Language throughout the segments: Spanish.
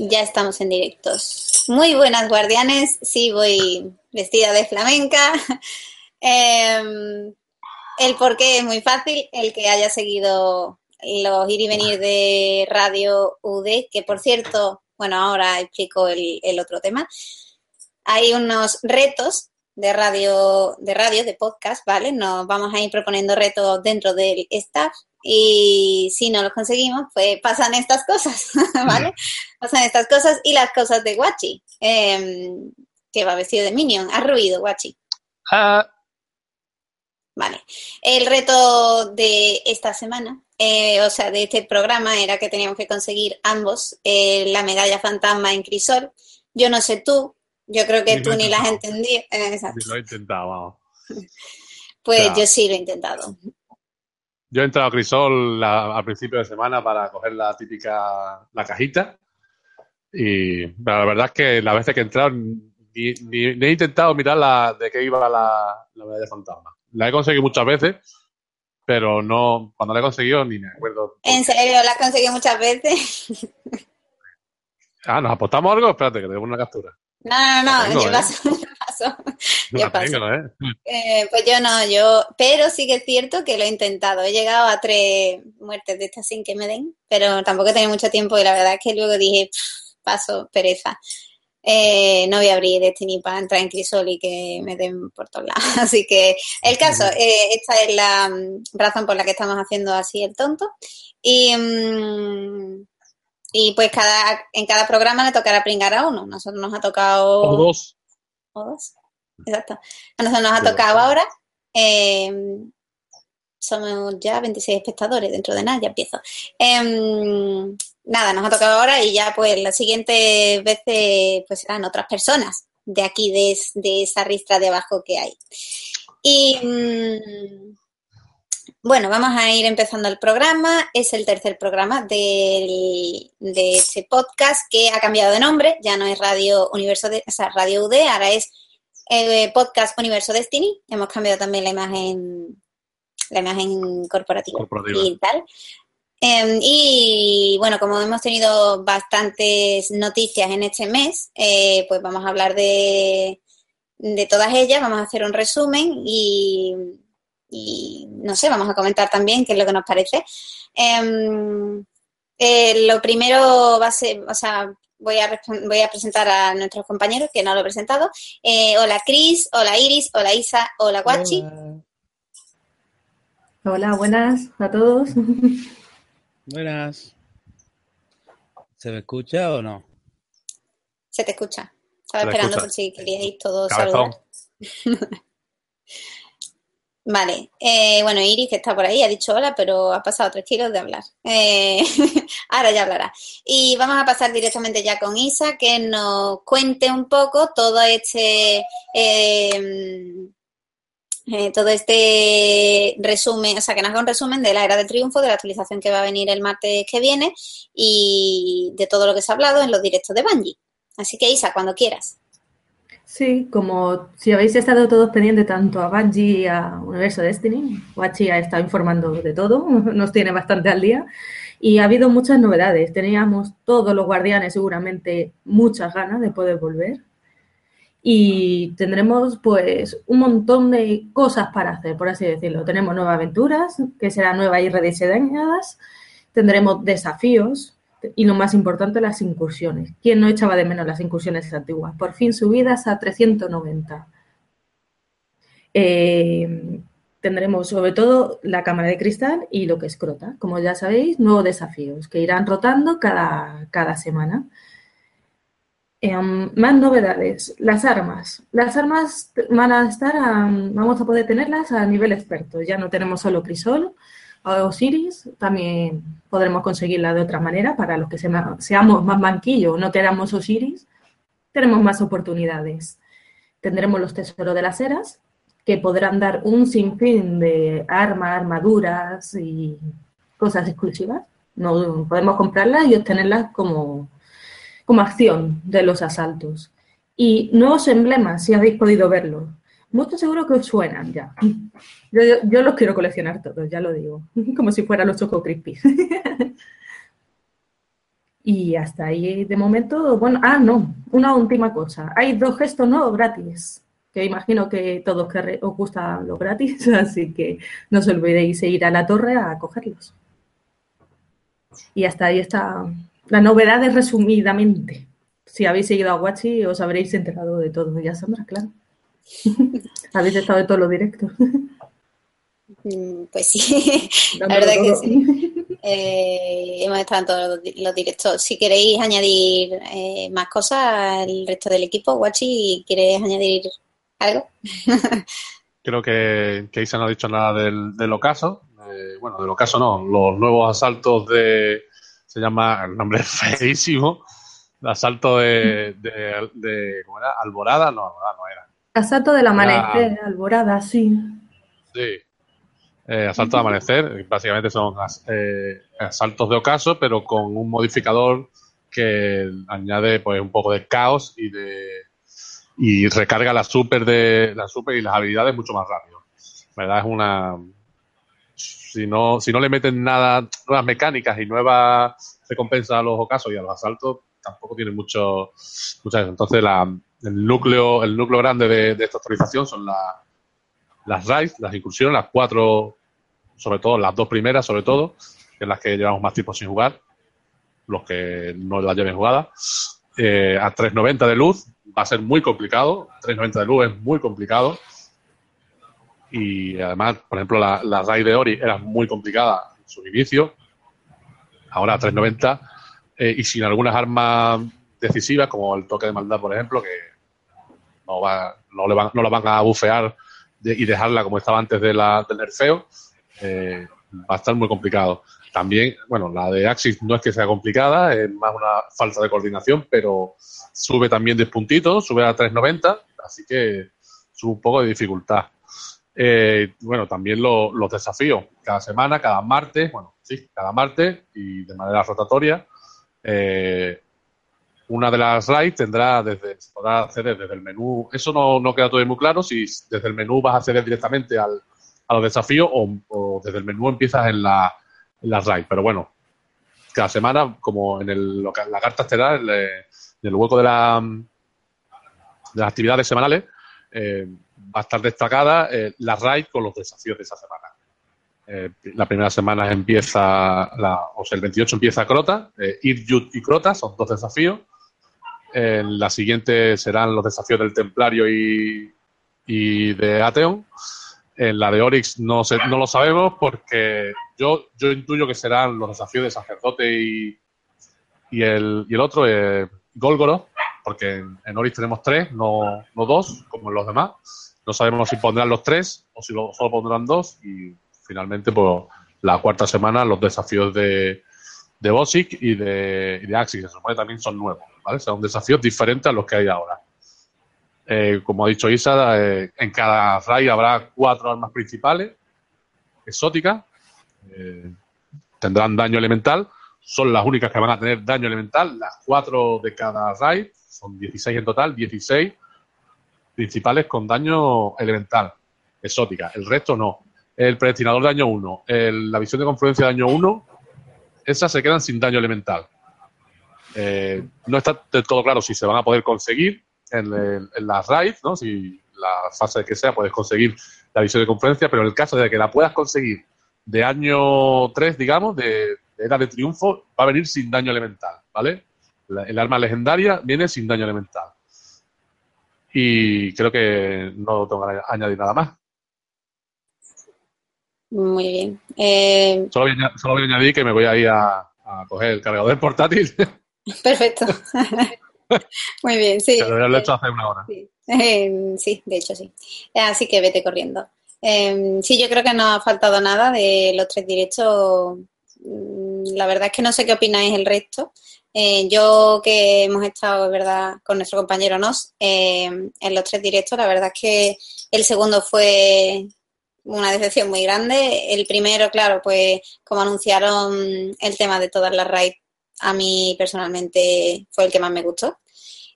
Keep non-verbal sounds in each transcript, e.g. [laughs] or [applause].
Ya estamos en directos. Muy buenas guardianes. Sí, voy vestida de flamenca. [laughs] Em, el porqué es muy fácil. El que haya seguido los ir y venir de Radio UD, que por cierto, bueno, ahora explico el, el otro tema. Hay unos retos de radio, de radio, de podcast, ¿vale? Nos vamos a ir proponiendo retos dentro del staff y si no los conseguimos, pues pasan estas cosas, [laughs] ¿vale? Pasan estas cosas y las cosas de Guachi, em, que va vestido de Minion. ¿Has ruido, Guachi? Ah, Vale. El reto de esta semana, eh, o sea, de este programa, era que teníamos que conseguir ambos eh, la medalla fantasma en crisol. Yo no sé tú, yo creo que Ni tú lo ni la has entendido. eh, exacto. lo he intentado, vamos. Pues yo sí lo he intentado. Yo he entrado a Crisol a principio de semana para coger la típica, la cajita. Y la verdad es que las veces que he entrado ni, ni- ni he intentado mirar la, de qué iba la, la medalla fantasma. La he conseguido muchas veces, pero no, cuando la he conseguido ni me acuerdo. En serio, la has conseguido muchas veces. Ah, ¿nos apostamos algo? Espérate, que tengo una captura. No, no, no, Tengo, yo ¿eh? paso, [laughs] yo paso. No Yo tengo, ¿eh? Eh, pues yo no, yo, pero sí que es cierto que lo he intentado. He llegado a tres muertes de estas sin que me den, pero tampoco he tenido mucho tiempo y la verdad es que luego dije, "Pff, paso, pereza. Eh, no voy a abrir Destiny para entrar en Crisol y que me den por todos lados. [laughs] Así que el caso, eh, esta es la mm, razón por la que estamos haciendo así el tonto. Y, mm, y pues cada, en cada programa le tocará pringar a uno. Nosotros nos ha tocado O dos. o dos. Exacto. A nosotros nos ha tocado ahora. eh, somos ya 26 espectadores, dentro de nada ya empiezo. Em, nada, nos ha tocado ahora y ya pues las siguientes veces pues serán otras personas de aquí, de, de esa ristra de abajo que hay. Y mm, bueno, vamos a ir empezando el programa. Es el tercer programa del- de este podcast que ha cambiado de nombre. Ya no es Radio Universo de, o sea, Radio UD, ahora es eh, Podcast Universo Destiny. Hemos cambiado también la imagen, la imagen corporativa, Corporativa. y tal. Em, y bueno, como hemos tenido bastantes noticias en este mes, eh, pues vamos a hablar de, de todas ellas, vamos a hacer un resumen y, y no sé, vamos a comentar también qué es lo que nos parece. Em, eh, lo primero va a ser, o sea, voy a, voy a presentar a nuestros compañeros, que no lo he presentado. Eh, hola Cris, hola Iris, hola Isa, hola Guachi. Hola, buenas a todos. [laughs] Buenas. ¿Se me escucha o no? Se te escucha. Estaba esperando escucha. por si queríais todos Cabezón. saludar. [laughs] Vale, eh, bueno, Iris, que está por ahí, ha dicho hola, pero ha pasado tres kilos de hablar. Eh, [laughs] ahora ya hablará. Y vamos a pasar directamente ya con Isa, que nos cuente un poco todo este, eh, eh, todo este resumen, o sea, que nos haga un resumen de la era del triunfo, de la actualización que va a venir el martes que viene y de todo lo que se ha hablado en los directos de Bungie. Así que Isa, cuando quieras. Sí, como si habéis estado todos pendientes tanto a Bungie y a Universo Destiny, Wachi ha estado informando de todo, [laughs] nos tiene bastante al día y ha habido muchas novedades. Teníamos todos los guardianes seguramente muchas ganas de poder volver y tendremos pues un montón de cosas para hacer, por así decirlo. Tenemos nuevas aventuras que serán nuevas y rediseñadas, tendremos desafíos y lo más importante, las incursiones. ¿Quién no echaba de menos las incursiones antiguas? Por fin subidas a 390. Eh, tendremos sobre todo la cámara de cristal y lo que es Crota. Como ya sabéis, nuevos desafíos que irán rotando cada, cada semana. Eh, más novedades. Las armas. Las armas van a estar, vamos a poder tenerlas a nivel experto. Ya no tenemos solo Crisol Osiris, también podremos conseguirla de otra manera para los que se- seamos más banquillos, no queramos Osiris, tenemos más oportunidades. Tendremos los tesoros de las eras, que podrán dar un sinfín de armas, armaduras y cosas exclusivas. No, podemos comprarlas y obtenerlas como, como acción de los asaltos. Y nuevos emblemas, si habéis podido verlos. Muchos seguro que os suenan ya. Yo, los quiero coleccionar todos, ya lo digo. [laughs] Como si fueran los Choco Crispies. [laughs] Y hasta ahí de momento, bueno, ah, no, una última cosa. Hay dos gestos nuevos gratis, que imagino que todos os gusta lo gratis, [laughs] así que no os olvidéis de ir a la torre a cogerlos. Y hasta ahí está la novedad de resumidamente. Si habéis seguido a Guachi, os habréis enterado de todo. Ya, Sandra, claro. [laughs] habéis estado en todos los directos. Mm, pues sí, [laughs] la verdad que sí. Eh, hemos estado en todos los directos. Si queréis añadir eh, más cosas, el resto del equipo, Guachi, ¿quieres añadir algo? [laughs] Creo que, que Isa no ha dicho nada del, del ocaso. Eh, bueno, del ocaso no, los nuevos asaltos de. Se llama, el nombre es feísimo. Asalto de, de, ¿Cómo era? Alborada, no, Alborada no era. Asalto del amanecer, Alborada, sí. Sí, eh, asaltos de amanecer, básicamente son eh, asaltos de ocaso, pero con un modificador que añade pues un poco de caos y de y recarga la super de la super y las habilidades mucho más rápido. ¿Verdad? Es una si no si no le meten nada nuevas mecánicas y nuevas recompensas a los ocasos y a los asaltos tampoco tiene mucho muchas entonces la, el núcleo el núcleo grande de, esta actualización son la, las raids, las incursiones, las cuatro sobre todo las dos primeras, sobre todo, en las que llevamos más tiempo sin jugar, los que no las lleven jugada. Eh, a 3.90 de luz va a ser muy complicado, 3.90 de luz es muy complicado. Y además, por ejemplo, la, la raid de Ori era muy complicada en su inicio, ahora a 3.90, eh, y sin algunas armas decisivas, como el toque de maldad, por ejemplo, que no, va, no, le van, no la van a bufear y dejarla como estaba antes de la, del nerfeo eh, va a estar muy complicado. También, bueno, la de Axis no es que sea complicada, es más una falta de coordinación, pero sube también 10 puntitos, sube a 3.90, así que sube un poco de dificultad. Eh, bueno, también los desafíos, cada semana, cada martes, bueno, sí, cada martes y de manera rotatoria. Eh, una de las raids tendrá desde, se podrá acceder desde el menú, eso no, no queda todavía muy claro, si desde el menú vas a acceder directamente al, a los desafíos o, desde el menú empiezas en la, en RAID. Pero bueno, cada semana, como en el, la carta estelar, en el hueco de, la, de las actividades semanales, eh, va a estar destacada eh, la RAID con los desafíos de esa semana. Eh, la primera semana empieza, la, o sea, el 28 empieza Crota, Ir, Yud y Crota, son dos desafíos. En la siguiente serán los desafíos del Templario y, y de Ateon. En la de Oryx no, no lo sabemos porque yo, yo intuyo que serán los desafíos de sacerdote y, el, otro, Golgoro, porque en, en, Oryx tenemos tres, no, no dos, como en los demás. No sabemos si pondrán los tres o si lo, solo pondrán dos. Y finalmente, pues la cuarta semana, los desafíos de, de Bosic y de, y de Axis, se supone también son nuevos, ¿vale? Son desafíos diferentes a los que hay ahora. Eh, como ha dicho Isa, eh, en cada raid habrá cuatro armas principales, exóticas, eh, tendrán daño elemental, son las únicas que van a tener daño elemental, las cuatro de cada raid, son 16 en total, 16 principales con daño elemental, exótica, el resto no. El predestinador de daño 1, la visión de confluencia daño 1, esas se quedan sin daño elemental. No está del todo claro si se van a poder conseguir, en, las raids, ¿no? Si la fase que sea puedes conseguir la visión de conferencia, pero en el caso de que la puedas conseguir de año 3, digamos, de, era de triunfo, va a venir sin daño elemental, ¿vale? el arma legendaria viene sin daño elemental. Y creo que no tengo que añadir nada más. Muy bien. Eh... Solo, voy a, añadir que me voy a ir a, a coger el cargador portátil. [laughs] Perfecto. [laughs] Muy bien, sí. lo he hecho hace una hora. Em, sí. de hecho sí. Así que vete corriendo. Em, sí, yo creo que no ha faltado nada de los tres directos. Mm, la verdad es que no sé qué opináis el resto. Eh, yo que hemos estado, verdad, con nuestro compañero Nos em, en los tres directos, la verdad es que el segundo fue una decepción muy grande. El primero, claro, pues como anunciaron el tema de todas las raids a mí personalmente fue el que más me gustó.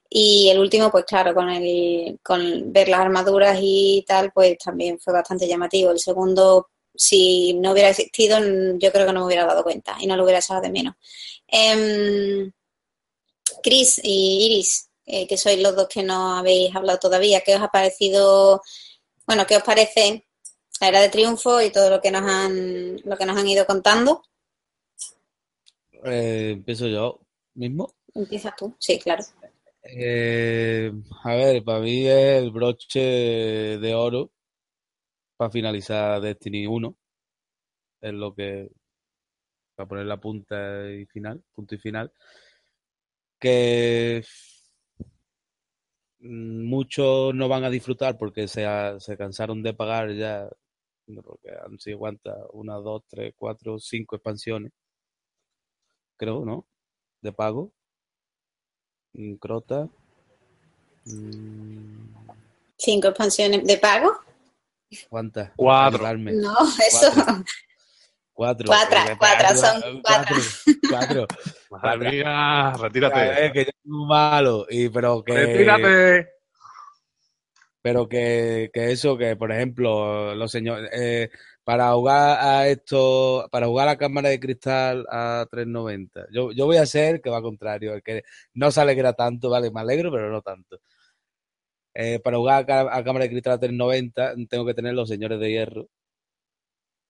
Y el último, pues claro, con, el, con ver las armaduras y tal, pues también fue bastante llamativo. El segundo, si no hubiera existido, yo creo que no me hubiera dado cuenta y no lo hubiera echado de menos. Em, Chris y Iris, eh, que sois los dos que no habéis hablado todavía, ¿qué os ha parecido? Bueno, ¿qué os parece la era de triunfo y todo lo que nos han, lo que nos han ido contando? Eh, empiezo yo mismo. Empiezas tú, sí, claro. Eh, a ver, para mí es el broche de oro para finalizar Destiny 1. Es lo que. Para poner la punta y final, punto y final. Que muchos no van a disfrutar porque se, ha- se cansaron de pagar ya. Porque han sido cuántas, una, dos, tres, cuatro, cinco expansiones. Creo, ¿no? De pago. Mm, Crota. Mm, Cinco expansiones de pago. ¿Cuántas? Cuatro. No, eso. Cuatro. Cuatro, cuatro, cuatro, son cuatro. Cuatro. Madre mía, retírate. ver, que yo soy muy malo. Y, pero que, Retírate. pero que, que eso, que por ejemplo, los señores, eh, para jugar a esto, para jugar a la cámara de cristal a 390, yo, yo voy a ser que va contrario, que no se alegra tanto, vale, me alegro, pero no tanto. Eh, para jugar a, cámara de cristal a 390 tengo que tener los señores de hierro.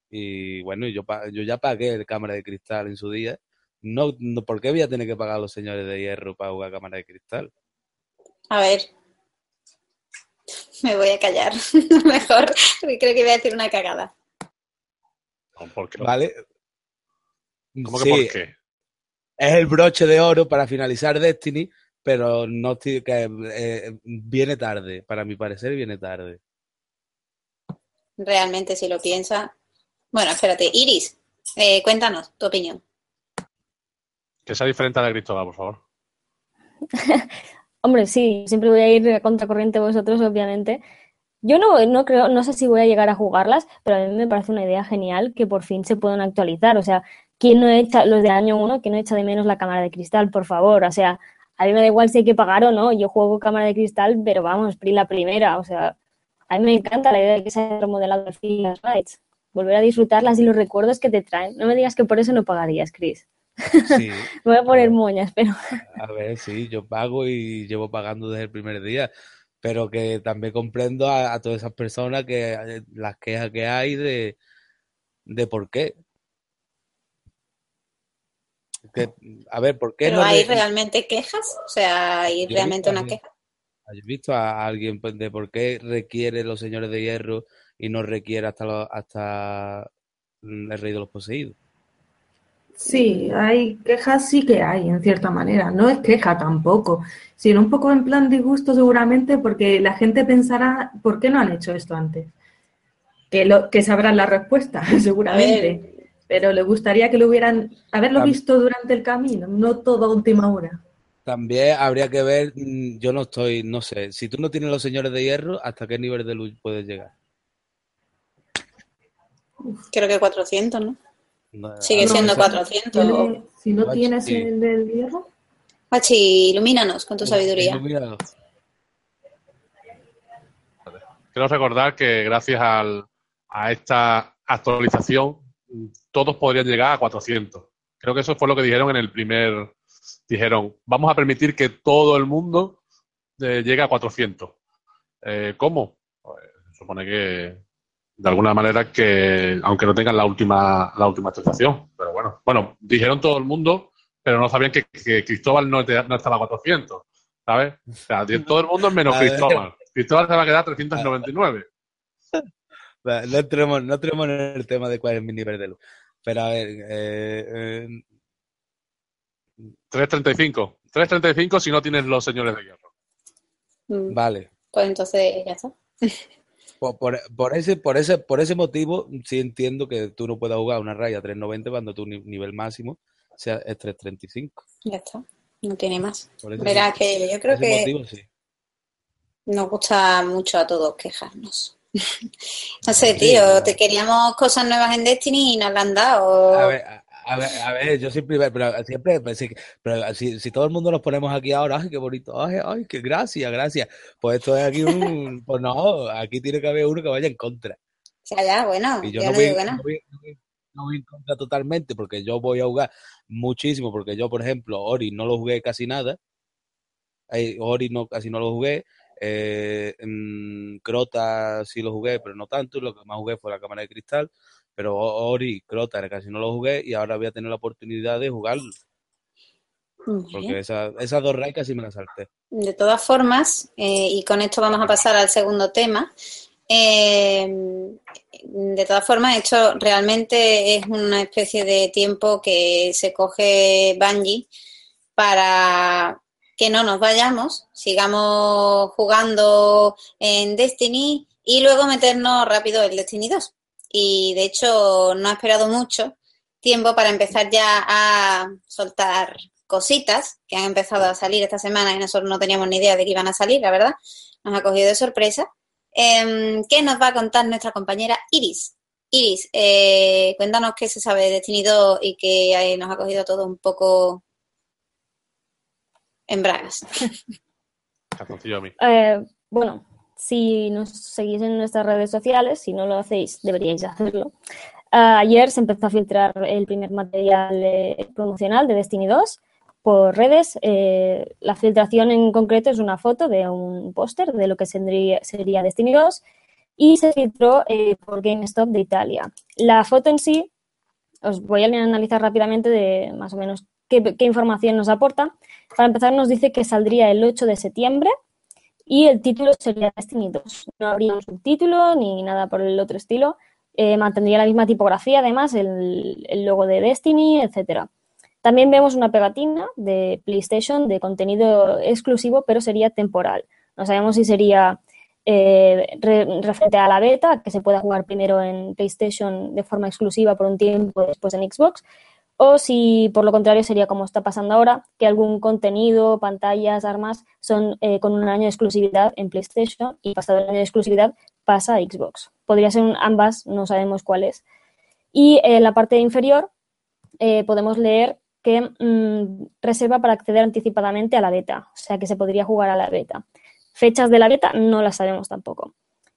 Y bueno, yo, yo ya pagué el cámara de cristal en su día. No, no, ¿por qué voy a tener que pagar los señores de hierro para jugar a cámara de cristal? A ver. Me voy a callar. [laughs] Mejor, [laughs] creo que voy a decir una cagada. No, ¿Por qué? ¿Vale? ¿Cómo que Sí, por qué? es el broche de oro para finalizar Destiny, pero no que, eh, viene tarde, para mi parecer viene tarde. Realmente, si lo piensa. Bueno, espérate. Iris, eh, cuéntanos tu opinión. Que sea diferente a la de Cristóbal, por favor. [laughs] Hombre, sí, siempre voy a ir a contracorriente vosotros, obviamente. Yo no, no creo, no sé si voy a llegar a jugarlas, pero a mí me parece una idea genial que por fin se puedan actualizar. O sea, ¿quién no echa, los de año uno, quién no echa de menos la cámara de cristal, por favor? O sea, a mí me da igual si hay que pagar o no, yo juego cámara de cristal, pero vamos, pri- la primera, o sea, a mí me encanta la idea de que se haya remodelado al fin las raids. Volver a disfrutarlas y los recuerdos que te traen. No me digas que por eso no pagarías, Chris. Sí, [laughs] Me voy a poner moñas, pero a ver, sí, yo pago y llevo pagando desde el primer día, pero que también comprendo a, a todas esas personas que eh, las quejas que hay de, de por qué. Que, a ver, ¿por qué ¿Pero no hay re- realmente quejas? O sea, ¿hay Yo realmente una queja? ¿Has visto a alguien pues, de por qué requiere los señores de hierro y no requiere hasta, lo- hasta mm, el rey de los poseídos? Sí, hay quejas, sí que hay, en cierta manera. No es queja tampoco, sino un poco en plan disgusto seguramente porque la gente pensará, ¿por qué no han hecho esto antes? Que, lo, que sabrán la respuesta, [laughs] seguramente. Pero le gustaría que lo hubieran, haberlo visto durante el camino, no todo a última hora. También habría que ver, mm, yo no estoy, no sé, si tú no tienes los señores de hierro, ¿hasta qué nivel de luz puedes llegar? Creo que 400, ¿no? No, Sigue siendo si- 400. Tiene- si no tienes el del hierro, Pachi, ilumínanos con tu sabiduría. Ilumínalo. Quiero recordar que gracias al- a esta actualización, todos podrían llegar a 400. Creo que eso fue lo que dijeron en el primer. Dijeron, vamos a permitir que todo el mundo eh, llegue a 400. Eh, ¿Cómo? Pues, se supone que de alguna manera que, aunque no tengan la última, la última actualización, pero bueno, bueno, dijeron todo el mundo, pero no sabían que, que Cristóbal no, te- no estaba a 400, ¿sabes? O sea, todo el mundo menos. Cristóbal. Cristóbal se va a quedar a 399. [laughs] Va, No entremos, no entremos en el tema de cuál es mi nivel de luz. Pero a ver, eh, eh, 335. 335 si no tienes los señores de hierro. Mm, vale. Pues entonces ya está. [laughs] Por, por, por ese, por, ese, por ese motivo, sí entiendo que tú no puedas jugar una raya 390 cuando tu ni- nivel máximo sea es 335. Ya está. No tiene más. Verás que yo creo que motivo, sí. nos gusta mucho a todos quejarnos. [laughs] No sé, Sí, tío, te queríamos cosas nuevas en Destiny y nos la han dado. A ver, a, ver, a ver, yo siempre, pero siempre, pues, sí, pero si, si todo el mundo nos ponemos aquí ahora, ay, qué bonito, ay, ay, qué gracias, gracias. Pues esto es aquí un, pues no, aquí tiene que haber uno que vaya en contra. O sea, ya, bueno, Y yo yo no no voy, digo que no. no voy- no voy- no voy en contra totalmente, porque yo voy a jugar muchísimo, porque yo, por ejemplo, Ori no lo jugué casi nada, eh, Ori no, casi no lo jugué. Eh, mm, Crota sí lo jugué, pero no tanto. Lo que más jugué fue la cámara de cristal. Pero Ori, Crota casi no lo jugué y ahora voy a tener la oportunidad de jugarlo. Porque bien. esa- esas dos raids casi me las salté. De todas formas, eh, y con esto vamos a pasar al segundo tema, eh, de todas formas, esto realmente es una especie de tiempo que se coge Bungie para que no nos vayamos, sigamos jugando en Destiny y luego meternos rápido en Destiny 2. Y de hecho no ha esperado mucho tiempo para empezar ya a soltar cositas que han empezado a salir esta semana y nosotros no teníamos ni idea de que iban a salir, la verdad. Nos ha cogido de sorpresa. Em, ¿Qué nos va a contar nuestra compañera Iris? Iris, eh, cuéntanos qué se sabe de Destiny 2 y que eh, nos ha cogido todo un poco en bragas. [laughs] Calzoncillo a mí. Eh, bueno, si nos seguís en nuestras redes sociales, si no lo hacéis, deberíais hacerlo. Ah, ayer se empezó a filtrar el primer material eh, promocional de Destiny 2 por redes. Eh, la filtración en concreto es una foto de un póster de lo que sería, Destiny 2 y se filtró eh, por GameStop de Italia. La foto en sí, os voy a analizar rápidamente de más o menos qué, qué información nos aporta. Para empezar, nos dice que saldría el 8 de septiembre y el título sería Destiny 2. No habría un subtítulo ni nada por el otro estilo. Eh, mantendría la misma tipografía, además, el, el logo de Destiny, etcétera. También vemos una pegatina de PlayStation de contenido exclusivo, pero sería temporal. No sabemos si sería eh, re- referente a la beta, que se pueda jugar primero en PlayStation de forma exclusiva por un tiempo, después en Xbox, o si por lo contrario sería como está pasando ahora, que algún contenido, pantallas, armas son eh, con un año de exclusividad en PlayStation y pasado el año de exclusividad pasa a Xbox. Podría ser ambas, no sabemos cuál es. Y en la parte inferior eh, podemos leer que mm, reserva para acceder anticipadamente a la beta, o sea que se podría jugar a la beta. Fechas de la beta no las sabemos tampoco.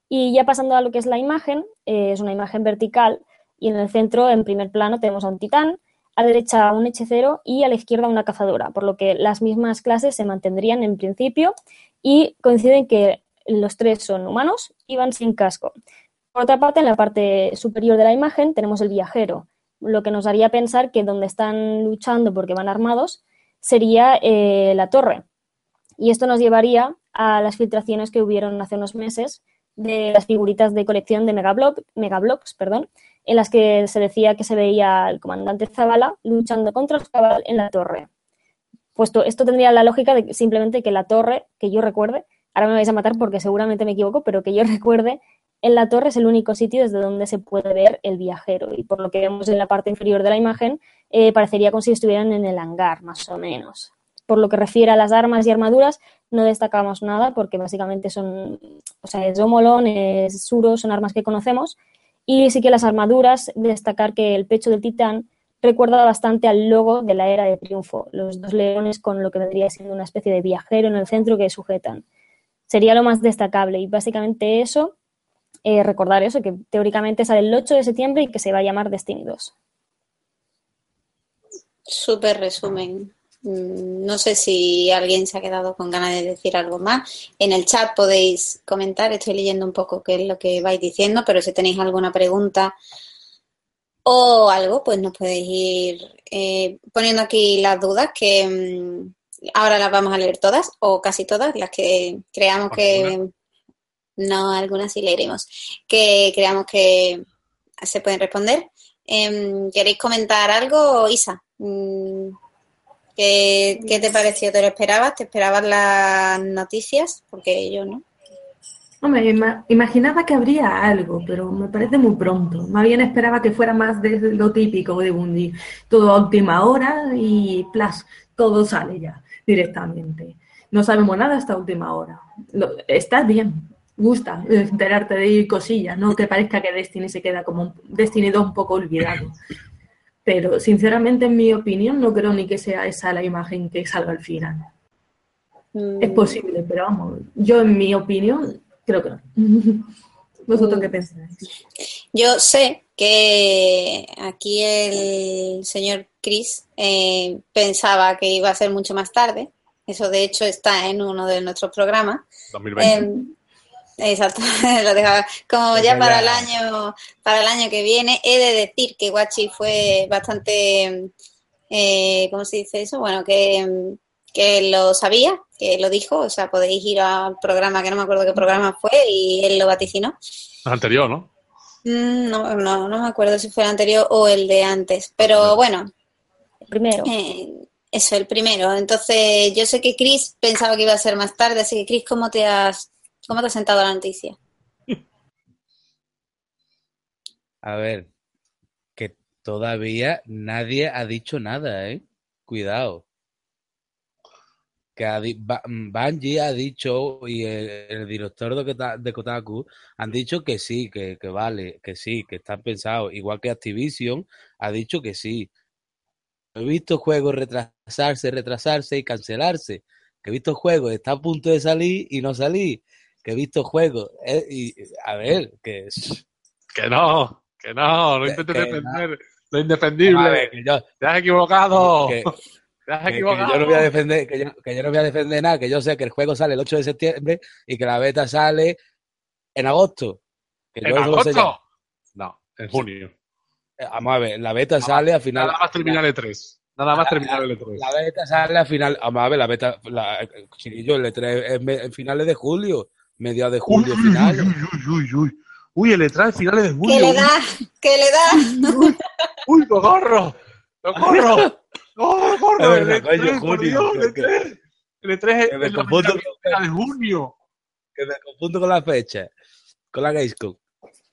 Y ya pasando a lo que es la imagen, eh, es una imagen vertical y en el centro, en primer plano, tenemos a un titán, a derecha un hechicero y a la izquierda una cazadora, por lo que las mismas clases se mantendrían en principio y coinciden que los tres son humanos y van sin casco. Por otra parte, en la parte superior de la imagen tenemos el viajero, lo que nos haría pensar que donde están luchando porque van armados sería eh, la torre. Y esto nos llevaría a las filtraciones que hubieron hace unos meses de las figuritas de colección de Megablock, Megablocks, perdón, en las que se decía que se veía al comandante Zavala luchando contra los Cabal en la torre. Puesto esto tendría la lógica de simplemente que la torre, que yo recuerde, ahora me vais a matar porque seguramente me equivoco, pero que yo [laughs] recuerde, en la torre es el único sitio desde donde se puede ver el viajero. Y por lo que vemos en la parte inferior de la imagen, eh, parecería como si estuvieran en el hangar, más o menos. Por lo que refiere a las armas y armaduras, no destacamos nada porque básicamente son, o sea, es Omolon, es Suro, son armas que conocemos. Y sí que las armaduras, destacar que el pecho del titán recuerda bastante al logo de la era de triunfo, los dos leones con lo que vendría siendo una especie de viajero en el centro que sujetan. Sería lo más destacable y básicamente eso, eh, recordar eso, que teóricamente sale el 8 de septiembre y que se va a llamar Destiny 2. Súper resumen. Mm, No sé si alguien se ha quedado con ganas de decir algo más. En el chat podéis comentar, estoy leyendo un poco qué es lo que vais diciendo, pero si tenéis alguna pregunta o algo, pues nos podéis ir eh, poniendo aquí las dudas que mm, ahora las vamos a leer todas o casi todas, las que creamos que no, algunas sí leeremos, que creamos que se pueden responder. Em, ¿Queréis comentar algo, Isa? Mm, ¿Qué, qué te pareció? ¿Te lo esperabas? ¿Te esperabas las noticias? Porque yo no. Hombre, ima- imaginaba que habría algo, pero me parece muy pronto. Más bien esperaba que fuera más de lo típico de Bungie. Todo a última hora y plas, todo sale ya directamente. No sabemos nada hasta última hora. Lo- está bien, gusta enterarte de cosillas, no que parezca que Destiny se queda como un, Destiny 2 un poco olvidado. Pero sinceramente, en mi opinión, no creo ni que sea esa la imagen que salga al final. Mm, Es posible, pero vamos, yo en mi opinión creo que no. [laughs] ¿Vosotros qué pensáis? Yo sé que aquí el señor Chris eh, pensaba que iba a ser mucho más tarde Eso de hecho está en uno de nuestros programas. 2020. Eh, exacto, [laughs] lo dejaba. Como ya para el año, para el año que viene, he de decir que Guachi fue bastante, eh, ¿cómo se dice eso? Bueno, que, que lo sabía, que lo dijo, o sea, podéis ir al programa, que no me acuerdo qué programa fue, y él lo vaticinó. El anterior, ¿no? Mm, No, no, no me acuerdo si fue el anterior o el de antes, pero bueno, Primero. eh, eso, el primero. Entonces, yo sé que Chris pensaba que iba a ser más tarde, así que Chris, ¿cómo te has, cómo te has sentado la noticia? A ver, que todavía nadie ha dicho nada, ¿eh? Cuidado. Que ha ha dicho y el, director de, Kota- de Kotaku han dicho que sí, que, que vale, que sí, que están pensados. Igual que Activision ha dicho que sí. He visto juegos retrasarse, retrasarse y cancelarse. Que he visto juegos, está a punto de salir y no salir. Que he visto juegos. eh, y, a ver, que Que no, que no, no intentes defender lo Vamos a indefendible. ver, que yo, Te has equivocado. que- Te has que- que equivocado. yo no voy a defender, que yo, que yo no voy a defender nada, que yo sé que el juego sale el 8 de septiembre y que la beta sale en agosto. Que yo ¿En lo ya. agosto? No, en junio. Eh, Vamos a ver, la beta sale a final. Nada más terminar el 3. Nada más terminar el E 3. La beta sale a final. Vamos a ver, la beta. La, chiquillo, el E3 es me- en finales de julio. Mediados de julio, final. uy, uy, uy. Uy, el E3 finales de ¿Qué julio. le da? ¿Qué le da? [laughs] Uy, socorro. Socorro. No, socorro. Es verdad, El coño, E3, por junio, Dios, el que- E3. El E3 es la de junio. Que me confundo con la fecha. Con la Gamescom.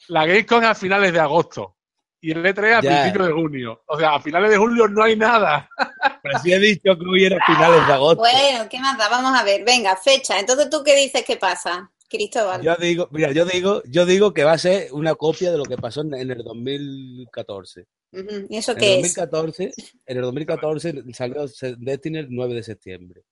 La Gamescom es a finales de agosto. Y el E3 a Ya. principios de junio. O sea, a finales de julio no hay nada. Pero sí he dicho que hubiera finales de agosto. Bueno, ¿qué más da? Vamos a ver, venga, fecha. Entonces, ¿tú qué dices que pasa, Cristóbal? Yo digo, mira, yo digo, yo digo que va a ser una copia de lo que pasó en, en el 2014. Ujú, ¿Y eso En el qué es? 2014, en el 2014 salió Destiny el 9 de septiembre.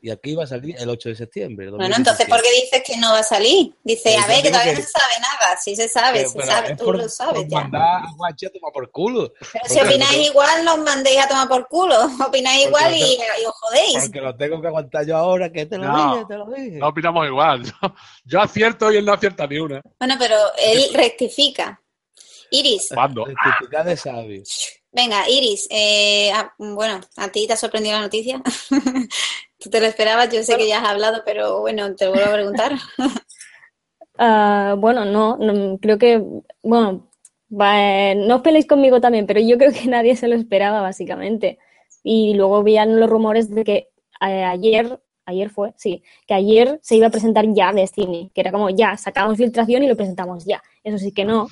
Y aquí va a salir el 8 de septiembre. Bueno, entonces, 2017. ¿por qué dices que no va a salir? Dice, a ver, que todavía que- no se sabe nada. Sí se sabe, Pero- se pero sabe, tú por- lo sabes ya. mandar a Guachi a tomar por culo. Pero si opináis lo igual, nos mandéis a tomar por culo. [laughs] Opináis Porque igual y, os jodéis. Porque lo tengo que aguantar yo ahora, que te lo No. dije, te lo dije. No opinamos igual. [laughs] Yo, yo acierto y él no acierta ni una. Bueno, pero él rectifica. Iris, ¿Cuándo? Certificado de sabio. Venga, Iris, eh, ah, bueno, ¿a ti te ha sorprendido la noticia? [laughs] Tú te lo esperabas, yo sé que ya has hablado, pero bueno, te lo vuelvo a preguntar. [laughs] Ah, bueno, no, no, creo que, bueno, va, eh, no os peleéis conmigo también, pero yo creo que [laughs] nadie se lo esperaba, básicamente. Y luego veían los rumores de que eh, ayer, ayer fue, sí, que ayer se iba a presentar ya Destiny, que era como ya, sacamos filtración y lo presentamos ya. Eso sí que no.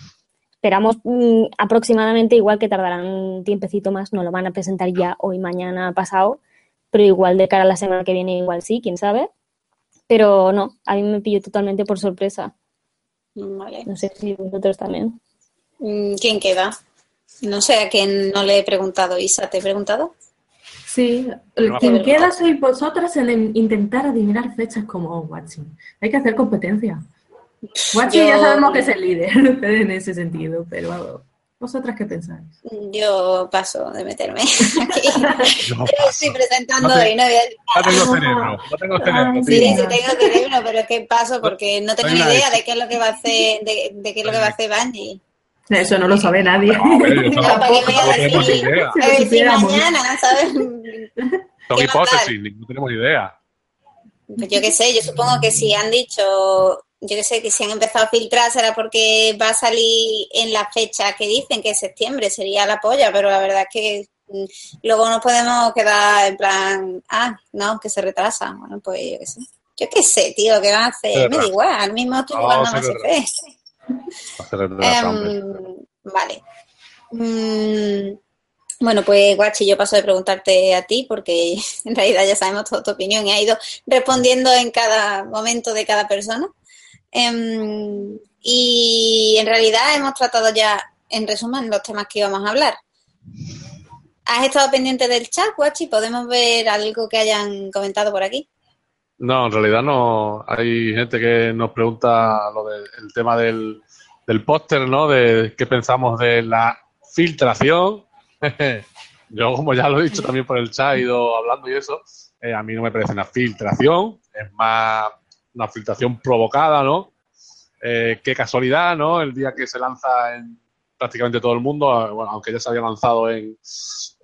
Esperamos mm, aproximadamente igual que tardarán un tiempecito más, no lo van a presentar ya hoy, mañana, pasado, pero igual de cara a la semana que viene, igual sí, quién sabe. Pero no, a mí me pilló totalmente por sorpresa. Vale. No sé si vosotros también. Mm, ¿Quién queda? No sé a quién no le he preguntado. Isa, ¿te he preguntado? Sí, Pero quien queda sois vosotras en en intentar adivinar fechas como Watching. Hay que hacer competencia. Watching Yo- ya sabemos que es el líder [laughs] en ese sentido, pero ¿vosotras qué pensáis? Yo paso de meterme [laughs] aquí. Yo estoy presentando No te- hoy, no voy a No tengo cerebro. No tengo cerebro. Ah, Sí, sí tengo cerebro, pero es que paso porque no tengo ni idea de- qué es lo que va a hacer, de, de qué es lo que va a hacer Bungie. Eso no lo sabe nadie. No, [laughs] ¿sabes? Son ¿Qué más hipótesis, no tenemos idea. Pues yo qué sé, yo supongo que si han dicho, yo qué sé, que si han empezado a filtrar será porque va a salir en la fecha que dicen, que es septiembre, sería la polla, pero la verdad es que mm, luego nos podemos quedar en plan, ah, no, que se retrasa. Bueno, pues yo qué sé. Yo qué sé, tío, ¿qué van a hacer? Me da igual, al mismo tú No, retrasa, hombre. Em, vale. Mm, bueno, pues Guachi, yo paso de preguntarte a ti porque [laughs] en realidad ya sabemos toda tu opinión y ha ido respondiendo en cada momento de cada persona. Em, y en realidad hemos tratado ya, en resumen, los temas que íbamos a hablar. ¿Has estado pendiente del chat, Guachi? ¿Podemos ver algo que hayan comentado por aquí? No, en realidad no. Hay gente que nos pregunta lo del el tema del, del póster, ¿no? De qué pensamos de la filtración. [laughs] yo como ya lo he dicho también por el chat, he ido hablando y eso, eh, a mí no me parece una filtración, es más una filtración provocada, ¿no? Eh, qué casualidad, ¿no? El día que se lanza en prácticamente todo el mundo, bueno, aunque ya se había lanzado en,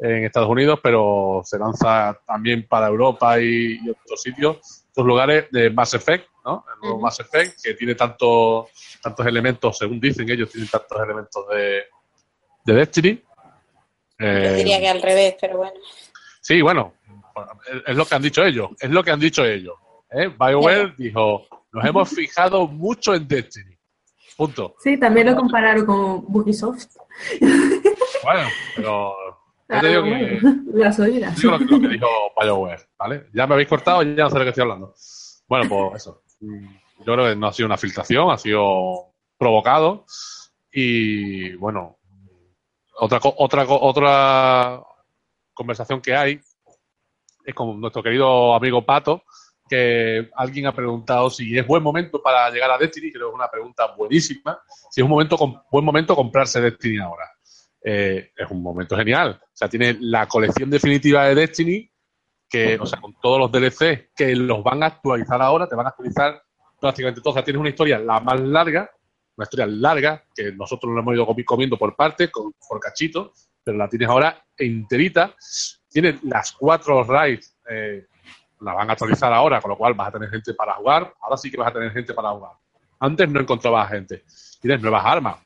en Estados Unidos, pero se lanza también para Europa y, y otros sitios, otros lugares de Mass Effect, ¿no? El nuevo. Mass Effect, que tiene tantos tantos elementos, según dicen ellos, tienen tantos elementos de, de Destiny. Yo Eh, diría que al revés, pero bueno. Sí, bueno, es lo que han dicho ellos, es lo que han dicho ellos. ¿Eh? BioWare dijo, nos hemos fijado mucho en Destiny. Punto. Sí, también lo compararon con Bugisoft. [laughs] Bueno, pero yo te digo que, [laughs] Las oídas. digo lo, que- lo que dijo BioWare, ¿vale? Ya me habéis cortado y ya no sé de qué estoy hablando. Bueno, pues eso. Yo creo que no ha sido una filtración, ha sido provocado. Y bueno, otra, otra, otra conversación que hay es con nuestro querido amigo Pato, que alguien ha preguntado si es buen momento para llegar a Destiny, creo que es una pregunta buenísima, si es un momento buen momento comprarse Destiny ahora. Eh, es un momento genial. O sea, tiene la colección definitiva de Destiny, que, o sea, con todos los DLC que los van a actualizar ahora, te van a actualizar prácticamente todo. O sea, tienes una historia la más larga, una historia larga, que nosotros lo hemos ido comi- comiendo por partes, con, por cachitos, pero la tienes ahora enterita. Tienes las cuatro raids, eh, la van a actualizar ahora, con lo cual vas a tener gente para jugar. Ahora sí que vas a tener gente para jugar. Antes no encontrabas gente. Tienes nuevas armas,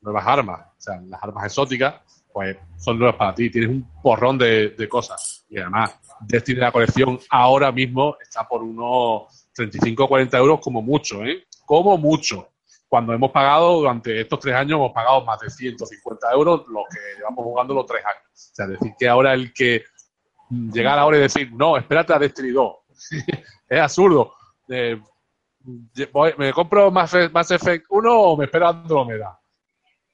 nuevas armas. O sea, las armas exóticas, pues son nuevas para ti. Tienes un porrón de, de cosas. Y además, Destiny la colección ahora mismo está por unos 35 o 40 euros como mucho, ¿eh? Como mucho. Cuando hemos pagado, durante estos tres años, hemos pagado más de 150 euros los que llevamos jugando los tres años. O sea, decir que ahora el que llegar ahora y decir, no, espérate a Destiny 2, [laughs] es absurdo. Eh, voy- ¿Me compro Effect, Mass Effect 1 o me espero Andrómeda?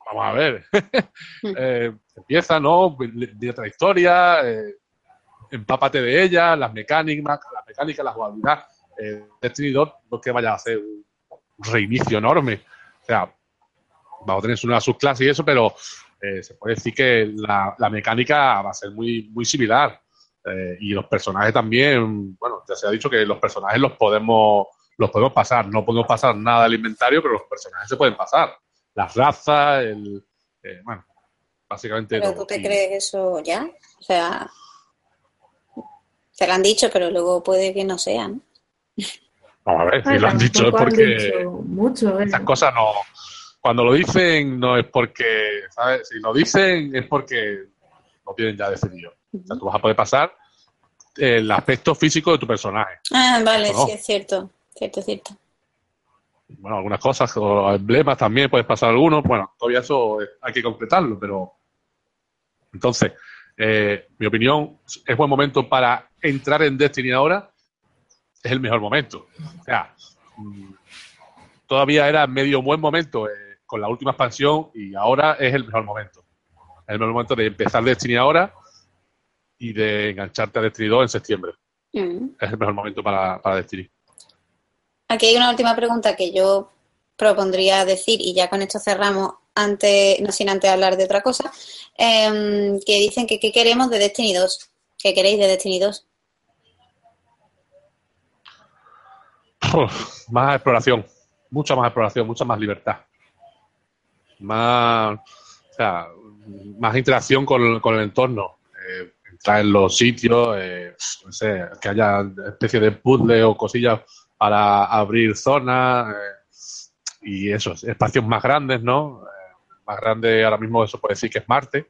Vamos a ver. [laughs] Eh, empieza, ¿no? De otra historia, eh, empápate de ella, las mecánicas, las mecánicas, la jugabilidad. Eh, Destiny 2 no es que vaya a hacer un reinicio enorme. O sea, vamos a tener una subclase y eso, pero eh, se puede decir que la, la mecánica va a ser muy, muy similar. Eh, y los personajes también, bueno, ya se ha dicho que los personajes los podemos, los podemos pasar. No podemos pasar nada del inventario, pero los personajes se pueden pasar. Las razas, el, eh, bueno, básicamente ¿Pero todo. tú te Y- crees eso ya? O sea, te lo han dicho, pero luego puede que no sea, ¿no? Vamos a ver, si Ay, lo han dicho es porque dicho mucho, ¿eh? esas cosas no. Cuando lo dicen, no es porque, ¿sabes? Si lo dicen es porque lo tienen ya decidido. O sea, tú vas a poder pasar el aspecto físico de tu personaje. Ah, vale, no. sí, es cierto. Cierto, cierto. Bueno, algunas cosas, o emblemas también puedes pasar algunos. Bueno, todavía eso eh, hay que completarlo, pero. Entonces, eh, mi opinión, es buen momento para entrar en Destiny ahora. Es el mejor momento. O sea, mm, todavía era medio buen momento eh, con la última expansión y ahora es el mejor momento. Es el mejor momento de empezar Destiny ahora y de engancharte a Destiny 2 en septiembre. Mm. Es el mejor momento para, para Destiny. Aquí hay una última pregunta que yo propondría decir, y ya con esto cerramos, antes, no sin antes hablar de otra cosa, em, que dicen que qué queremos de Destiny 2. ¿Qué queréis de Destiny 2? Uf, más exploración, mucha más exploración, mucha más libertad. Más, o sea, más interacción con, con el entorno. Eh, entrar en los sitios, eh, no sé, que haya especie de puzzle o cosillas para abrir zonas eh, y esos espacios más grandes, ¿no? Eh, más grande ahora mismo eso puede decir que es Marte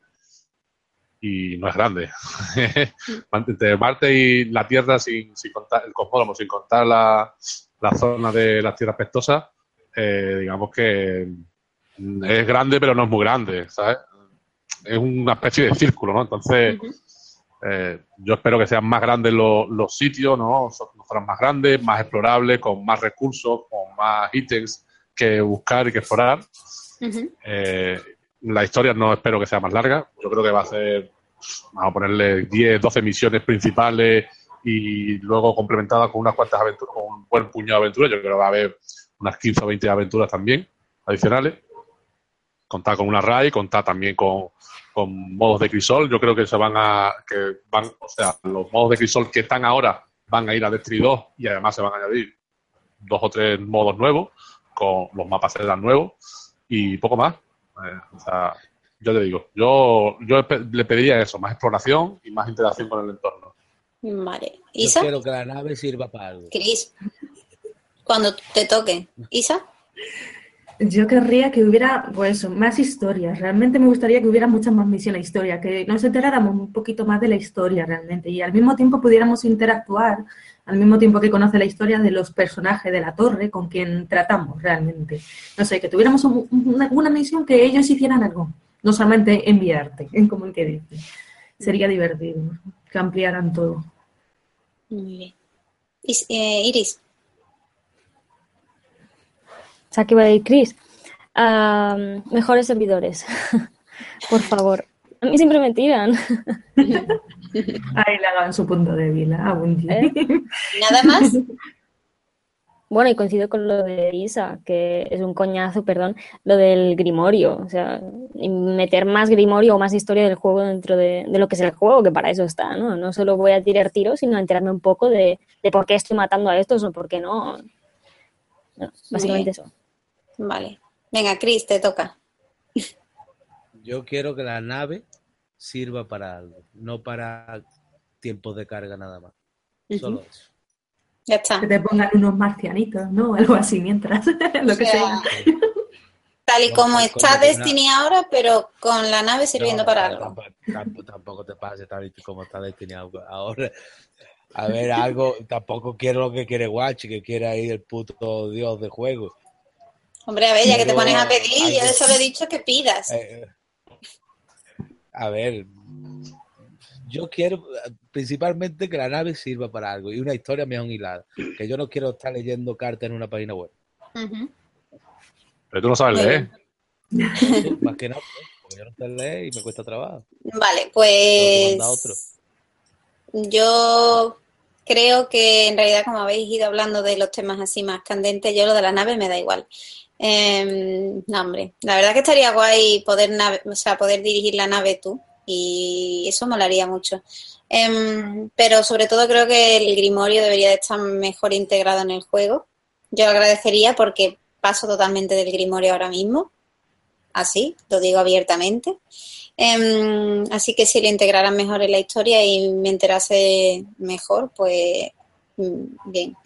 y no es grande. [laughs] Entre Marte y la Tierra, sin, sin contar el cosmódromo, sin contar la, la zona de las tierras pestosas, eh, digamos que es grande, pero no es muy grande, ¿sabes? Es una especie de círculo, ¿no? Entonces. Eh, yo espero que sean más grandes los, los sitios, ¿no? Más grandes, más explorables, con más recursos, con más ítems que buscar y que explorar. Eh, la historia no espero que sea más larga. Yo creo que va a ser, vamos a ponerle 10, 12 misiones principales y luego complementadas con unas cuantas aventuras, con un buen puñado de aventuras. Yo creo que va a haber unas 15 o 20 aventuras también adicionales. contar con una RAI, contar también con, con modos de crisol. Yo creo que se van a, que van, o sea, los modos de crisol que están ahora van a ir a Destiny 2 y además se van a añadir dos o tres modos nuevos con los mapas serán nuevos y poco más. Eh, o sea, yo te digo, yo, yo le pediría eso, más exploración y más interacción con el entorno. Vale. Yo Isa, quiero que la nave sirva para algo. Cris, cuando te toque. Isa, Yo querría que hubiera, pues, más historias. Realmente me gustaría que hubiera muchas más misiones de historia, que nos enteráramos un poquito más de la historia realmente y al mismo tiempo pudiéramos interactuar, al mismo tiempo que conoce la historia de los personajes de la torre con quien tratamos realmente. No sé, que tuviéramos un- una, misión que ellos hicieran algo, no solamente enviarte, en como el que dice. Sería divertido que ampliaran todo. muy bien. Eh, Iris, O sea, que va a ir Chris. Ah, mejores servidores. [laughs] Por favor. A mí siempre me tiran. [laughs] Ahí le hagan su punto débil a Bungie. ¿Eh? [laughs] ¿nada más? Bueno, y coincido con lo de Isa, que es un coñazo, perdón, lo del Grimorio. O sea, meter más Grimorio o más historia del juego dentro de, de lo que es el juego, que para eso está, ¿no? No solo voy a tirar tiros, sino enterarme un poco de, de por qué estoy matando a estos o por qué no. No, básicamente eso. Vale. Venga, Cris, te toca. Yo quiero que la nave sirva para algo, no para tiempos de carga nada más. Solo eso. Ya está. Que te pongan unos marcianitos, ¿no? [laughs] Algo así mientras, [laughs] lo que O sea, sea. Tal y No, como está Destiny ahora, pero con la nave sirviendo No, para no, algo. Tampoco, te pases tal y como está destinado ahora. A ver, algo, tampoco quiero lo que quiere Guachi, que quiere ahí el puto dios de juego. Hombre, a ver, ya que te pones a pedir, algo- yo de solo he dicho que pidas. Eh, a ver, yo quiero principalmente que la nave sirva para algo y una historia mejor hilada. Que yo no quiero estar leyendo cartas en una página web. Pero tú no sabes leer. [laughs] Más que nada, porque yo no sé leer y me cuesta trabajo. Vale, pues otro. yo creo que en realidad como habéis ido hablando de los temas así más candentes, yo lo de la nave me da igual. Em, no, hombre, la verdad que estaría guay poder nave, o sea, poder dirigir la nave tú y eso molaría mucho. Em, pero sobre todo creo que el Grimorio debería de estar mejor integrado en el juego. Yo lo agradecería porque paso totalmente del Grimorio ahora mismo. Así, lo digo abiertamente. Em, así que si lo integraran mejor en la historia y me enterase mejor, pues mm, bien.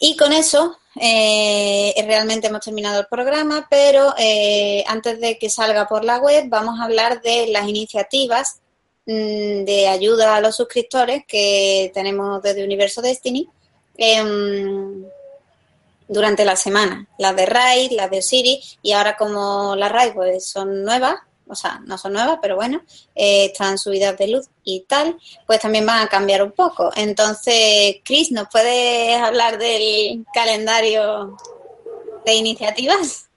Y con eso eh, realmente hemos terminado el programa, pero eh, antes de que salga por la web vamos a hablar de las iniciativas mm, de ayuda a los suscriptores que tenemos desde Universo Destiny em, durante la semana. Las de Raid, las de Osiris y ahora como las Raid pues son nuevas, o sea, no son nuevas, pero bueno, eh, están subidas de luz y tal, pues también van a cambiar un poco. Entonces, Chris, ¿nos puedes hablar del calendario de iniciativas?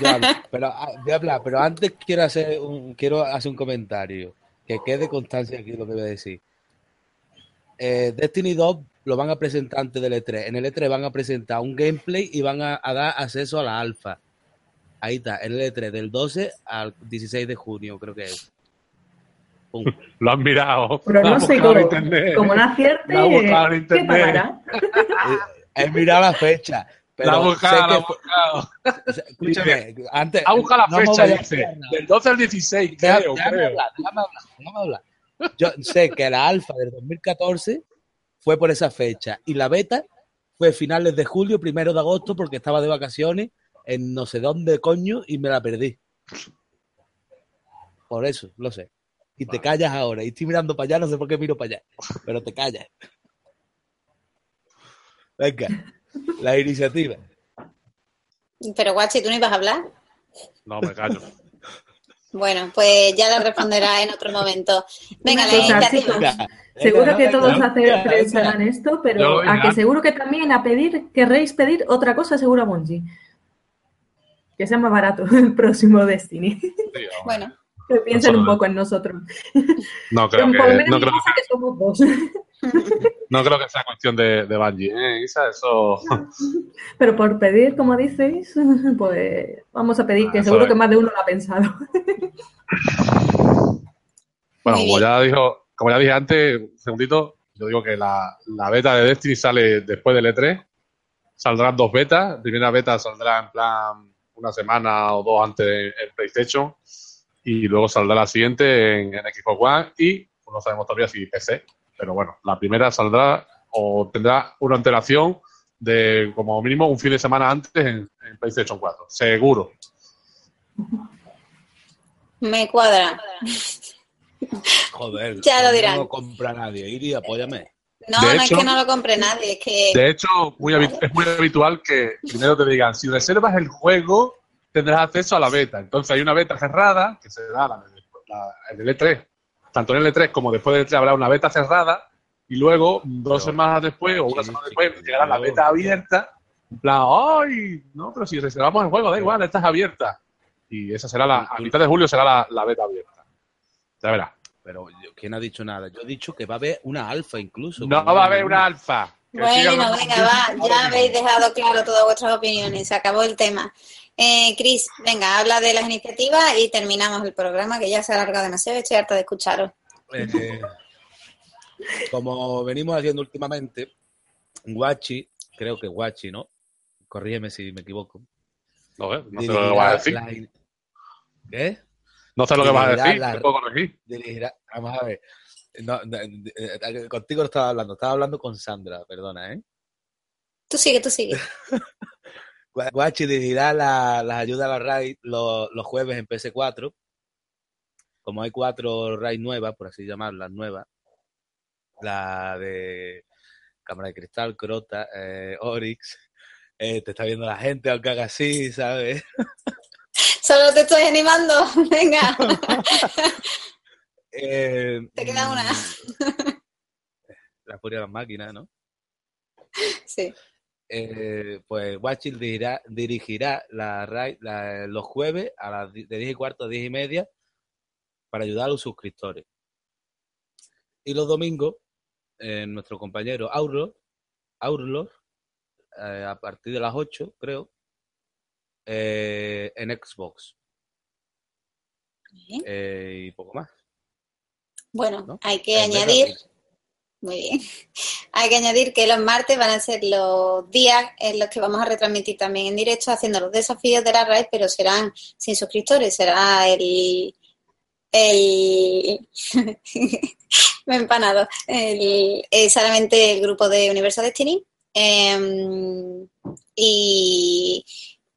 Yo pero, ah, a hablar, pero antes quiero hacer un, quiero hacer un comentario. Que quede constancia aquí lo que voy a decir. Eh, Destiny 2 lo van a presentar antes del E3. En el E3 van a presentar un gameplay y van a, a dar acceso a la alfa. Ahí está, el E3 del 12 al 16 de junio, creo que es. Pum. [laughs] Lo han mirado. Pero lo no sé cómo, como buscado en ¿qué internet. pagará? [laughs] Eh, He mirado la fecha. Pero La ha buscado, sé la ha que fue- buscado. escúchame, antes, Ha buscado la no fecha, dice. Del 12 al 16, Déjame, creo, déjame creo. hablar, déjame hablar, déjame hablar. Yo sé que la alfa del 2014 fue por esa fecha y la beta fue finales de julio, primero de agosto, porque estaba de vacaciones en no sé dónde coño y me la perdí. Por eso, lo sé. Y te callas ahora. Y estoy mirando para allá, no sé por qué miro para allá, pero te callas. Venga, la iniciativa. Pero Guachi, ¿tú no ibas a hablar? No, me callo. Bueno, pues ya le responderá en otro momento. Venga, la iniciativa. Seguro que todos pensarán esto, pero a que seguro que también a pedir, querréis pedir otra cosa seguro a Bungie. Que sea más barato [laughs] el próximo Destiny. Sí. [laughs] Bueno, Que piensen un poco en nosotros. No [laughs] creo que, no creo que somos dos. No creo que sea cuestión de, de Bungie, ¿eh, Isa? Eso... Pero por pedir, como dices, pues vamos a pedir, que Ah, seguro es. que más de uno lo ha pensado. Bueno, como ya dijo, como ya dije antes, un segundito, yo digo que la, la beta de Destiny sale después del E3. Saldrán dos betas. La primera beta saldrá en plan una semana o dos antes en, PlayStation. Y luego saldrá la siguiente en, en Xbox One y pues, no sabemos todavía si PC. Pero bueno, la primera saldrá o tendrá una antelación de como mínimo un fin de semana antes en, en PlayStation 4. Seguro. Me cuadra. Joder, Ya lo no dirán. lo compra nadie. Iri, apóyame. No, De no hecho- es que no lo compre nadie, es que De hecho, muy es muy habitual que primero te digan, si reservas el juego, tendrás acceso a la beta. Entonces hay una beta cerrada, que será la, la- en el E3. Tanto en el E3 como después del E3 habrá una beta cerrada y luego, dos Pero- semanas después o una Sí, semana sí, después, llegará la beta abierta. En plan, ¡ay! No, pero si reservamos el juego, da igual, esta es abierta. Y esa será la, a mitad de julio será la, la beta abierta. Ya verás. Pero ¿quién ha dicho nada? Yo he dicho que va a haber una alfa incluso. No va a haber una alfa. Bueno, venga, va, ya habéis dejado claro todas vuestras opiniones, se acabó el tema. Eh, Cris, venga, habla de las iniciativas y terminamos el programa, que ya se ha alargado demasiado, estoy harta de escucharos. Eh, como venimos haciendo últimamente, Guachi, creo que Guachi, ¿no? Corrígeme si me equivoco. No, sé, no sé lo vas a decir. la ¿Qué? No sé lo que vas a decir, la- te puedo corregir. Dirigirá, vamos a ver. No, no, contigo no estaba hablando, estaba hablando con Sandra, perdona, ¿eh? Tú sigue, tú sigue. [laughs] Gua- Guachi dirigirá la- las ayudas a la RAID los, los jueves en PC4. Como hay cuatro RAID nuevas, por así llamarlas, nuevas. La de Cámara de Cristal, Crota, eh, Oryx. Eh, te está viendo la gente, aunque haga así, ¿sabes? [laughs] Solo te estoy animando, [laughs] venga. [laughs] Eh, Te queda una. mm, La furia de las máquinas, ¿no? Sí. eh, pues Watching dirigirá, dirigirá la, la- los jueves a las de 10 y cuarto a 10 y media para ayudar a los suscriptores. Y los domingos, eh, nuestro compañero Aurlo, Aurlo eh, a partir de las 8, creo, eh, en Xbox. Bien. Eh, y poco más. Bueno, ¿no? hay que añadir, muy bien, [laughs] hay que añadir que los martes van a ser los días en los que vamos a retransmitir también en directo haciendo los desafíos de la RAID, pero serán sin suscriptores, será el... el [laughs] me he empanado, el, eh, solamente el grupo de Universal Destiny. Em, y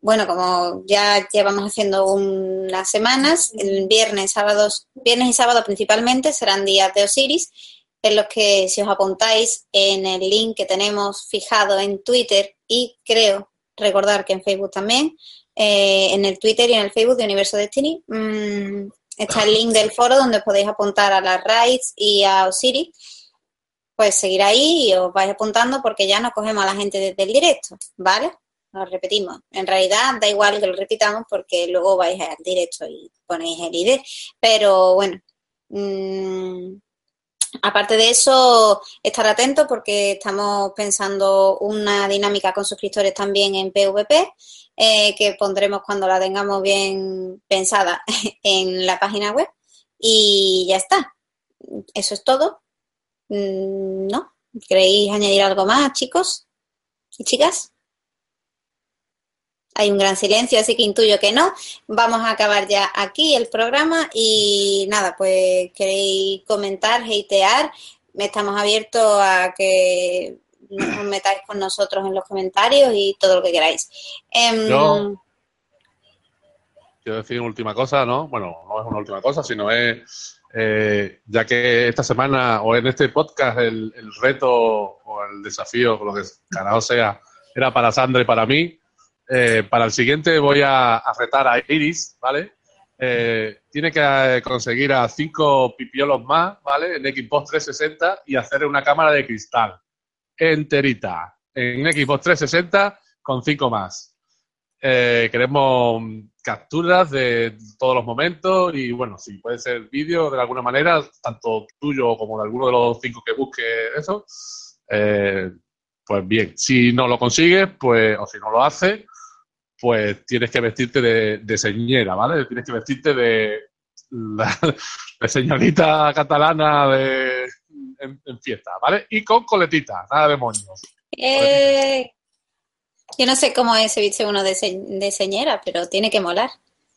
bueno, como ya llevamos haciendo unas semanas, el viernes, sábados, viernes y sábado principalmente serán días de Osiris, en los que si os apuntáis en el link que tenemos fijado en Twitter y creo recordar que en Facebook también, eh, en el Twitter y en el Facebook de Universo Destiny, mm, está el link del foro donde podéis apuntar a las raids y a Osiris. Pues seguir ahí y os vais apuntando porque ya no cogemos a la gente desde el directo, ¿vale? Lo repetimos. En realidad da igual que lo repitamos porque luego vais al directo y ponéis el ID. Pero bueno, mm, aparte de eso, estar atentos porque estamos pensando una dinámica con suscriptores también en PVP eh, que pondremos cuando la tengamos bien pensada [laughs] en la página web. Y ya está. Eso es todo. Mm, ¿No? ¿Queréis añadir algo más, chicos y chicas? Hay un gran silencio, así que intuyo que no. Vamos a acabar ya aquí el programa y nada, pues queréis comentar, hatear, estamos abiertos a que os metáis con nosotros en los comentarios y todo lo que queráis. Em, Quiero decir una última cosa, ¿no? Bueno, no es una última cosa, sino es, eh, ya que esta semana o en este podcast el, reto o el desafío, lo que carajo sea, era para Sandra y para mí, eh, para el siguiente voy a, a retar a Iris, ¿vale? Eh, tiene que eh, conseguir a cinco pipiolos más, ¿vale? En Xbox 360 y hacer una cámara de cristal enterita en Xbox 360 con cinco más. Queremos que capturas de todos los momentos y bueno, si puede ser vídeo de alguna manera, tanto tuyo como de alguno de los cinco que busque eso, pues bien. Si no lo consigues, pues, o si no lo haces, pues tienes que vestirte de, de señera, ¿vale? Tienes que vestirte de, la, de señorita catalana de, en, en fiesta, ¿vale? Y con coletita, nada de moños. Eh, yo no sé cómo es se viste uno de, se- de señera, pero tiene que molar.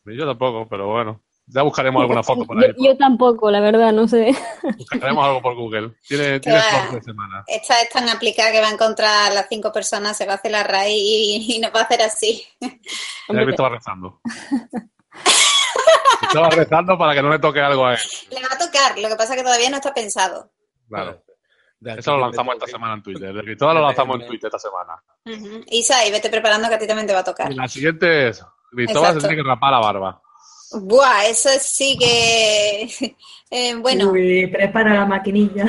Yo tampoco, pero bueno. Ya buscaremos alguna foto por ahí. Yo, yo tampoco, la verdad, no sé. Buscaremos algo por Google. Tiene, [laughs] tiene flor de semana. Esta es tan aplicada que va a encontrar a las cinco personas, se va a hacer la raíz y, y nos va a hacer así. Ya me estaba rezando. [laughs] estaba rezando para que no le toque algo a él. Le va a tocar, lo que pasa es que todavía no está pensado. Claro. Eso lo lanzamos esta semana en Twitter. De Cristóbal lo lanzamos en Twitter esta semana. Ujú. Isa, y vete preparando que a ti también te va a tocar. Y la siguiente es, Cristóbal se tiene que rapar la barba. Buah, eso sí que... [laughs] eh, bueno, Uy, prepara la maquinilla.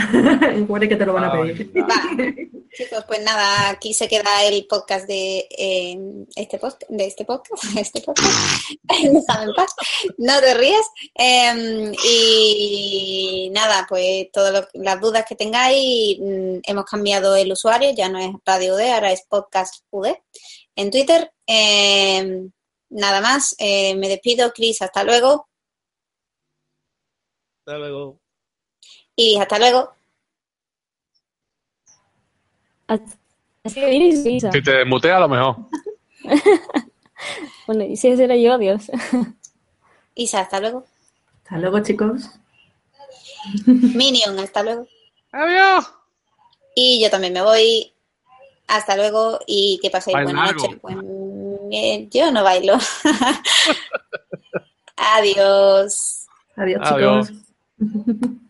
[laughs] Igual que te lo van a Ay, pedir. va. Chicos, pues nada, aquí se queda el podcast de eh, este podcast, de este podcast, [laughs] este podcast. Paz. No te rías. Eh, y nada, pues todas las dudas que tengáis, mm, hemos cambiado el usuario, ya no es Radio UD, ahora es Podcast UD en Twitter. Eh, nada más, eh, me despido, Chris, hasta luego. Hasta luego. Y hasta luego. Así que dices, Isa. Si te mutea, a lo mejor. [laughs] Bueno, y si ese era yo, adiós. [laughs] Isa, hasta luego. Hasta luego, chicos. Minion, hasta luego. ¡Adiós! Y yo también me voy. Hasta luego y que paséis buena noche. Eh, yo no bailo. [laughs] Adiós. Adiós, Adiós. chicos. [laughs]